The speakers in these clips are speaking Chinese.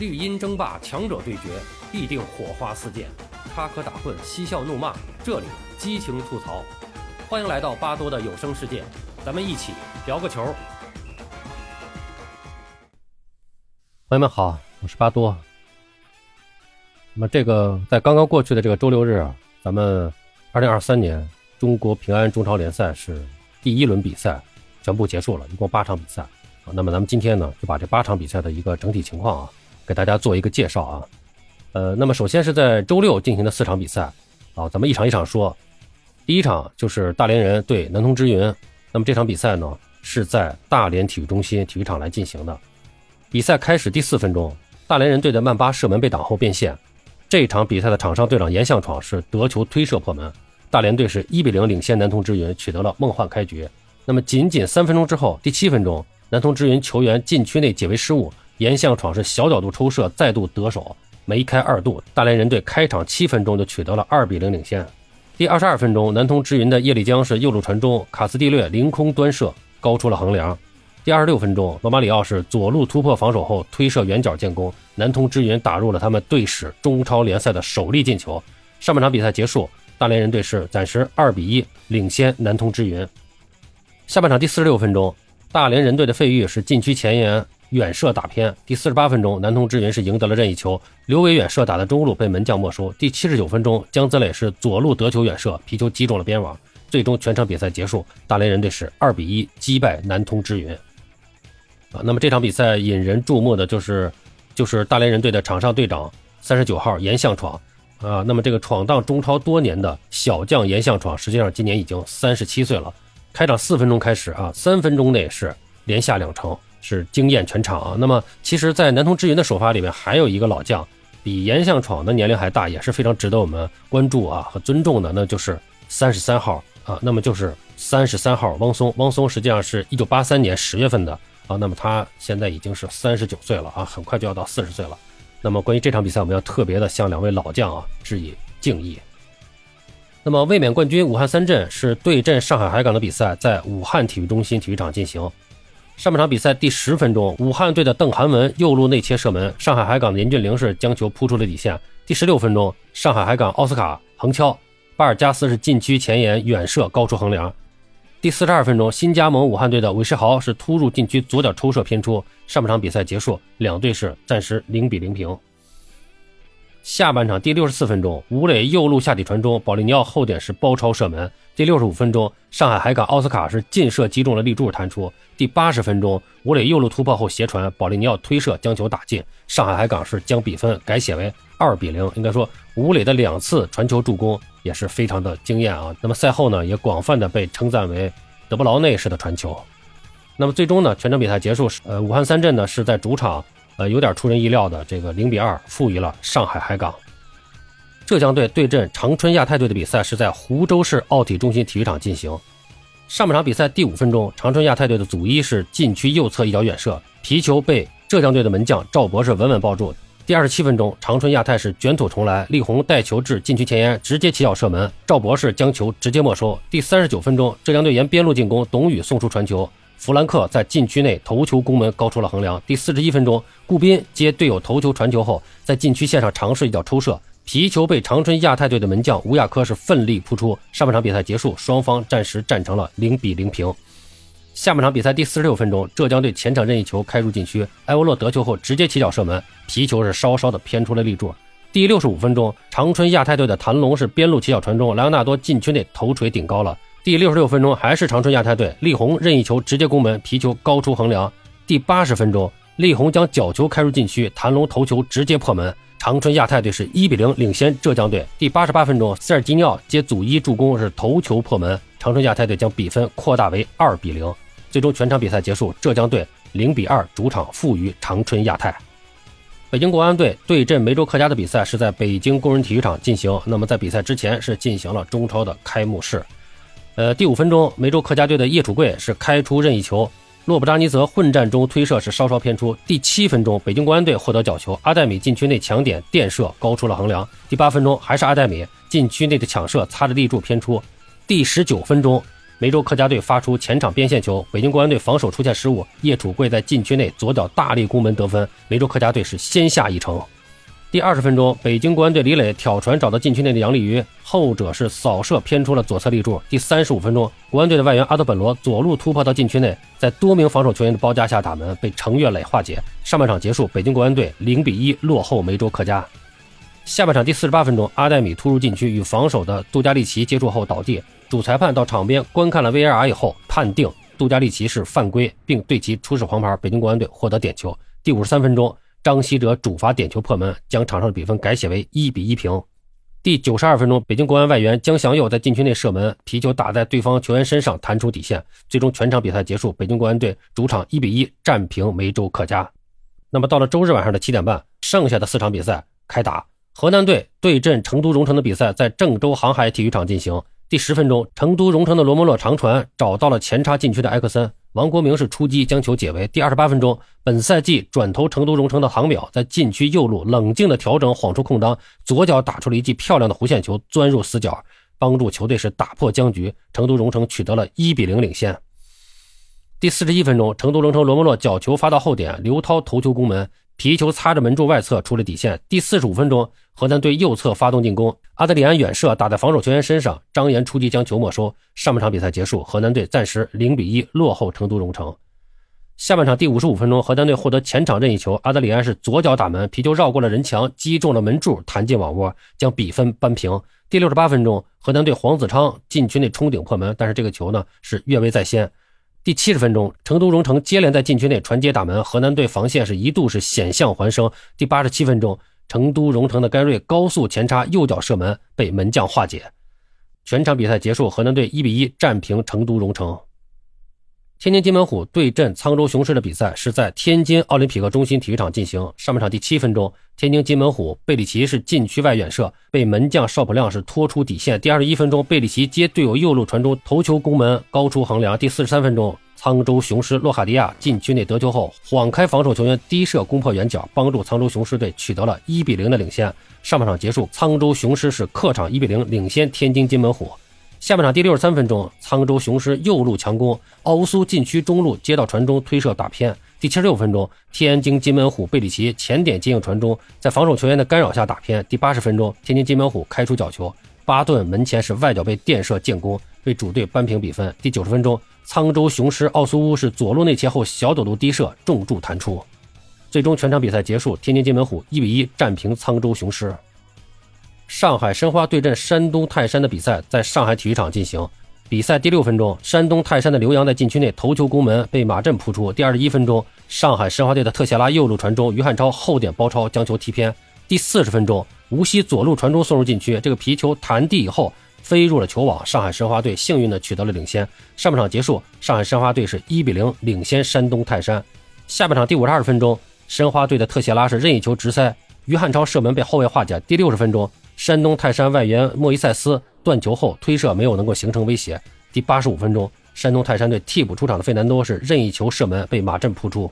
绿茵争霸，强者对决，必定火花四溅；插科打诨，嬉笑怒骂，这里激情吐槽。欢迎来到巴多的有声世界，咱们一起聊个球。朋友们好，我是巴多。那么这个在刚刚过去的这个周六日啊，咱们二零二三年中国平安中超联赛是第一轮比赛全部结束了，一共八场比赛啊。那么咱们今天呢，就把这八场比赛的一个整体情况啊。给大家做一个介绍啊，呃，那么首先是在周六进行的四场比赛啊，咱们一场一场说。第一场就是大连人对南通之云，那么这场比赛呢是在大连体育中心体育场来进行的。比赛开始第四分钟，大连人队的曼巴射门被挡后变线，这场比赛的场上队长严向闯是得球推射破门，大连队是一比零领先南通之云，取得了梦幻开局。那么仅仅三分钟之后，第七分钟，南通之云球员禁区内解围失误。严向闯是小角度抽射，再度得手，梅开二度。大连人队开场七分钟就取得了二比零领先。第二十二分钟，南通之云的叶立江是右路传中，卡斯蒂略凌空端射，高出了横梁。第二十六分钟，罗马里奥是左路突破防守后推射远角建功，南通之云打入了他们队史中超联赛的首粒进球。上半场比赛结束，大连人队是暂时二比一领先南通之云。下半场第四十六分钟，大连人队的费玉是禁区前沿。远射打偏，第四十八分钟，南通之云是赢得了任意球。刘伟远射打的中路被门将没收。第七十九分钟，姜泽磊是左路得球远射，皮球击中了边网。最终全场比赛结束，大连人队是二比一击败南通之云。啊，那么这场比赛引人注目的就是，就是大连人队的场上队长三十九号严向闯。啊，那么这个闯荡中超多年的小将严向闯，实际上今年已经三十七岁了。开场四分钟开始啊，三分钟内是连下两城。是惊艳全场啊！那么，其实，在南通之云的首发里面，还有一个老将，比严向闯的年龄还大，也是非常值得我们关注啊和尊重的，那就是三十三号啊。那么就是三十三号汪松，汪松实际上是一九八三年十月份的啊。那么他现在已经是三十九岁了啊，很快就要到四十岁了。那么关于这场比赛，我们要特别的向两位老将啊致以敬意。那么卫冕冠军武汉三镇是对阵上海海港的比赛，在武汉体育中心体育场进行。上半场比赛第十分钟，武汉队的邓涵文右路内切射门，上海海港的严俊凌是将球扑出了底线。第十六分钟，上海海港奥斯卡横敲，巴尔加斯是禁区前沿远射高出横梁。第四十二分钟，新加盟武汉队的韦世豪是突入禁区左脚抽射偏出。上半场比赛结束，两队是暂时零比零平。下半场第六十四分钟，吴磊右路下底传中，保利尼奥后点是包抄射门。第六十五分钟，上海海港奥斯卡是劲射击中了立柱弹出。第八十分钟，吴磊右路突破后斜传，保利尼奥推射将球打进，上海海港是将比分改写为二比零。应该说，吴磊的两次传球助攻也是非常的惊艳啊。那么赛后呢，也广泛的被称赞为德布劳内式的传球。那么最终呢，全场比赛结束，呃，武汉三镇呢是在主场。呃，有点出人意料的，这个零比二负于了上海海港。浙江队对阵长春亚泰队的比赛是在湖州市奥体中心体育场进行。上半场比赛第五分钟，长春亚泰队的祖一是禁区右侧一脚远射，皮球被浙江队的门将赵博士稳稳抱住。第二十七分钟，长春亚泰是卷土重来，力宏带球至禁区前沿，直接起脚射门，赵博士将球直接没收。第三十九分钟，浙江队沿边路进攻，董宇送出传球。弗兰克在禁区内头球攻门，高出了横梁。第四十一分钟，顾斌接队友头球传球后，在禁区线上尝试一脚抽射，皮球被长春亚泰队的门将吴亚科是奋力扑出。上半场比赛结束，双方暂时战成了零比零平。下半场比赛第四十六分钟，浙江队前场任意球开入禁区，埃沃洛得球后直接起脚射门，皮球是稍稍的偏出了立柱。第六十五分钟，长春亚泰队的谭龙是边路起脚传中，莱昂纳多禁区内头锤顶高了。第六十六分钟，还是长春亚泰队，力宏任意球直接攻门，皮球高出横梁。第八十分钟，力宏将角球开入禁区，谭龙头球直接破门，长春亚泰队是一比零领先浙江队。第八十八分钟，塞尔吉尼奥接祖伊助攻是头球破门，长春亚泰队将比分扩大为二比零。最终全场比赛结束，浙江队零比二主场负于长春亚泰。北京国安队对阵梅州客家的比赛是在北京工人体育场进行。那么在比赛之前是进行了中超的开幕式。呃，第五分钟，梅州客家队的叶楚贵是开出任意球，洛布扎尼泽混战中推射是稍稍偏出。第七分钟，北京国安队获得角球，阿戴米禁区内抢点垫射高出了横梁。第八分钟，还是阿戴米禁区内的抢射擦着立柱偏出。第十九分钟，梅州客家队发出前场边线球，北京国安队防守出现失误，叶楚贵在禁区内左脚大力攻门得分，梅州客家队是先下一城。第二十分钟，北京国安队李磊挑传找到禁区内的杨立瑜，后者是扫射偏出了左侧立柱。第三十五分钟，国安队的外援阿德本罗左路突破到禁区内，在多名防守球员的包夹下打门，被程月磊化解。上半场结束，北京国安队零比一落后梅州客家。下半场第四十八分钟，阿黛米突入禁区与防守的杜加利奇接触后倒地，主裁判到场边观看了 VAR 以后，判定杜加利奇是犯规，并对其出示黄牌。北京国安队获得点球。第五十三分钟。张稀哲主罚点球破门，将场上的比分改写为一比一平。第九十二分钟，北京国安外援姜祥佑在禁区内射门，皮球打在对方球员身上弹出底线。最终全场比赛结束，北京国安队主场一比一战平梅州客家。那么到了周日晚上的七点半，剩下的四场比赛开打。河南队对阵成都蓉城的比赛在郑州航海体育场进行。第十分钟，成都蓉城的罗莫洛长传找到了前插禁区的埃克森。王国明是出击将球解围。第二十八分钟，本赛季转投成都蓉城的航淼在禁区右路冷静的调整，晃出空当，左脚打出了一记漂亮的弧线球，钻入死角，帮助球队是打破僵局。成都蓉城取得了一比零领先。第四十一分钟，成都蓉城罗莫洛角球发到后点，刘涛头球攻门。皮球擦着门柱外侧出了底线。第四十五分钟，河南队右侧发动进攻，阿德里安远射打在防守球员身上，张岩出击将球没收。上半场比赛结束，河南队暂时零比一落后成都蓉城。下半场第五十五分钟，河南队获得前场任意球，阿德里安是左脚打门，皮球绕过了人墙，击中了门柱，弹进网窝，将比分扳平。第六十八分钟，河南队黄子昌禁区内冲顶破门，但是这个球呢是越位在先。第七十分钟，成都蓉城接连在禁区内传接打门，河南队防线是一度是险象环生。第八十七分钟，成都蓉城的盖瑞高速前插右脚射门，被门将化解。全场比赛结束，河南队一比一战平成都蓉城。天津津门虎对阵沧州雄狮的比赛是在天津奥林匹克中心体育场进行。上半场第七分钟，天津津门虎贝里奇是禁区外远射，被门将邵普亮是拖出底线。第二十一分钟，贝里奇接队友右路传中，头球攻门，高出横梁。第四十三分钟，沧州雄狮洛卡迪亚禁区内得球后晃开防守球员，低射攻破远角，帮助沧州雄狮队取得了一比零的领先。上半场结束，沧州雄狮是客场一比零领先天津津门虎。下半场第六十三分钟，沧州雄狮右路强攻，奥乌苏禁区中路接到传中推射打偏。第七十六分钟，天津津门虎贝里奇前点接应传中，在防守球员的干扰下打偏。第八十分钟，天津津门虎开出角球，巴顿门前是外脚被垫射建功，为主队扳平比分。第九十分钟，沧州雄狮奥苏乌是左路内切后小角度低射重柱弹出，最终全场比赛结束，天津津门虎一比一战平沧州雄狮。上海申花对阵山东泰山的比赛在上海体育场进行。比赛第六分钟，山东泰山的刘洋在禁区内头球攻门，被马震扑出。第二十一分钟，上海申花队的特谢拉右路传中，于汉超后点包抄将球踢偏。第四十分钟，无锡左路传中送入禁区，这个皮球弹地以后飞入了球网，上海申花队幸运的取得了领先。上半场结束，上海申花队是一比零领先山东泰山。下半场第五十二分钟，申花队的特谢拉是任意球直塞，于汉超射门被后卫化解。第六十分钟。山东泰山外援莫伊塞斯断球后推射没有能够形成威胁。第八十五分钟，山东泰山队替补出场的费南多是任意球射门被马震扑出。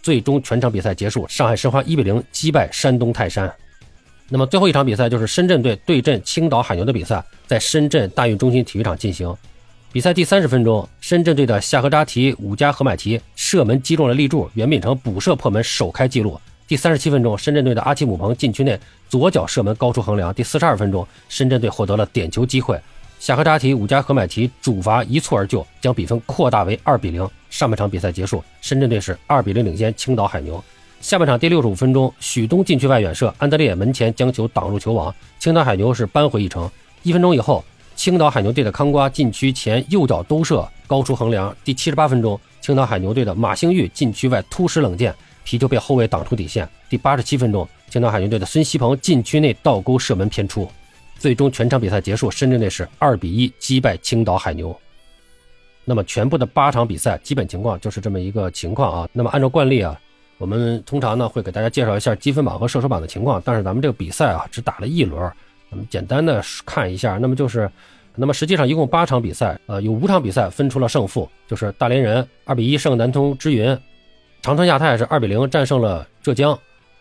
最终全场比赛结束，上海申花一比零击败山东泰山。那么最后一场比赛就是深圳队对阵青岛海牛的比赛，在深圳大运中心体育场进行。比赛第三十分钟，深圳队的夏荷扎提武加和买提射门击中了立柱，袁秉成补射破门首开纪录。第三十七分钟，深圳队的阿奇姆彭禁区内左脚射门高出横梁。第四十二分钟，深圳队获得了点球机会，夏克扎提、武加和买提主罚一蹴而就，将比分扩大为二比零。上半场比赛结束，深圳队是二比零领先青岛海牛。下半场第六十五分钟，许东禁区外远射，安德烈门前将球挡入球网，青岛海牛是扳回一城。一分钟以后，青岛海牛队的康瓜禁区前右脚兜射高出横梁。第七十八分钟，青岛海牛队的马兴玉禁区外突施冷箭。皮球被后卫挡出底线。第八十七分钟，青岛海牛队的孙锡鹏禁区内倒钩射门偏出。最终全场比赛结束，深圳队是二比一击败青岛海牛。那么全部的八场比赛基本情况就是这么一个情况啊。那么按照惯例啊，我们通常呢会给大家介绍一下积分榜和射手榜的情况。但是咱们这个比赛啊只打了一轮，咱们简单的看一下。那么就是，那么实际上一共八场比赛，呃，有五场比赛分出了胜负，就是大连人二比一胜南通之云。长春亚泰是二比零战胜了浙江，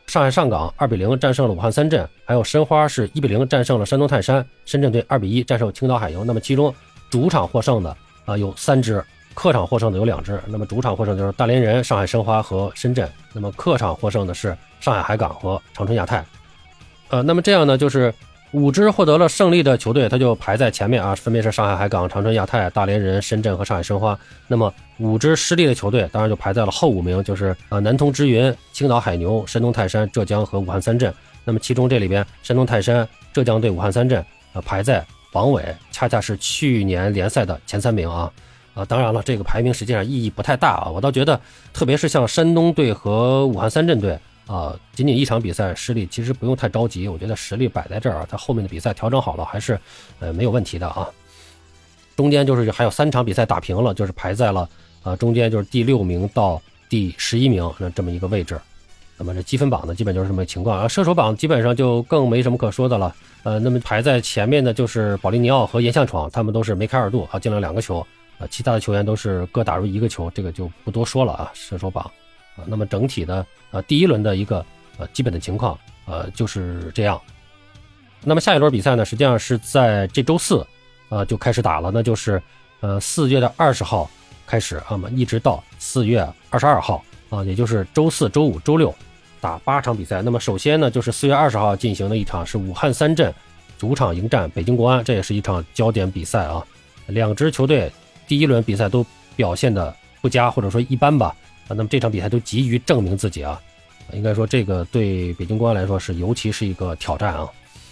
上海上港二比零战胜了武汉三镇，还有申花是一比零战胜了山东泰山，深圳队二比一战胜青岛海牛。那么其中主场获胜的啊有三支，客场获胜的有两支。那么主场获胜就是大连人、上海申花和深圳。那么客场获胜的是上海海港和长春亚泰。呃，那么这样呢，就是五支获得了胜利的球队，它就排在前面啊，分别是上海海港、长春亚泰、大连人、深圳和上海申花。那么五支失利的球队，当然就排在了后五名，就是呃南通之云、青岛海牛、山东泰山、浙江和武汉三镇。那么其中这里边，山东泰山、浙江队、武汉三镇啊排在榜尾，恰恰是去年联赛的前三名啊啊！当然了，这个排名实际上意义不太大啊。我倒觉得，特别是像山东队和武汉三镇队啊，仅仅一场比赛失利，其实不用太着急。我觉得实力摆在这儿，他后面的比赛调整好了，还是呃没有问题的啊。中间就是还有三场比赛打平了，就是排在了啊中间就是第六名到第十一名那这么一个位置。那么这积分榜呢，基本就是这么情况啊。射手榜基本上就更没什么可说的了。呃，那么排在前面的就是保利尼奥和岩相闯，他们都是梅开二度啊，进了两个球啊。其他的球员都是各打入一个球，这个就不多说了啊。射手榜啊，那么整体的呃第一轮的一个呃基本的情况呃就是这样。那么下一轮比赛呢，实际上是在这周四啊就开始打了，那就是呃四月的二十号开始啊嘛，一直到四月二十二号啊，也就是周四周五周六。打八场比赛，那么首先呢，就是四月二十号进行的一场是武汉三镇主场迎战北京国安，这也是一场焦点比赛啊。两支球队第一轮比赛都表现的不佳，或者说一般吧啊。那么这场比赛都急于证明自己啊，应该说这个对北京国安来说是尤其是一个挑战啊。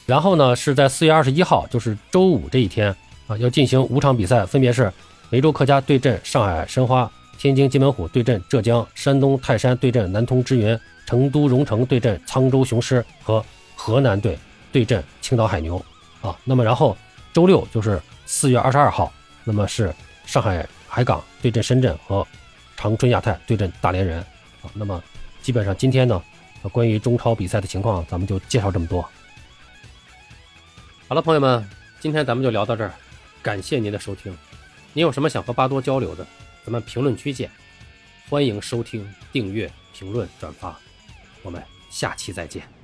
然后呢，是在四月二十一号，就是周五这一天啊，要进行五场比赛，分别是梅州客家对阵上海申花，天津津门虎对阵浙江，山东泰山对阵南通之云。成都蓉城对阵沧州雄狮和河南队对阵青岛海牛啊，那么然后周六就是四月二十二号，那么是上海海港对阵深圳和长春亚泰对阵大连人啊，那么基本上今天呢，关于中超比赛的情况，咱们就介绍这么多。好了，朋友们，今天咱们就聊到这儿，感谢您的收听。您有什么想和巴多交流的，咱们评论区见，欢迎收听、订阅、评论、转发。我们下期再见。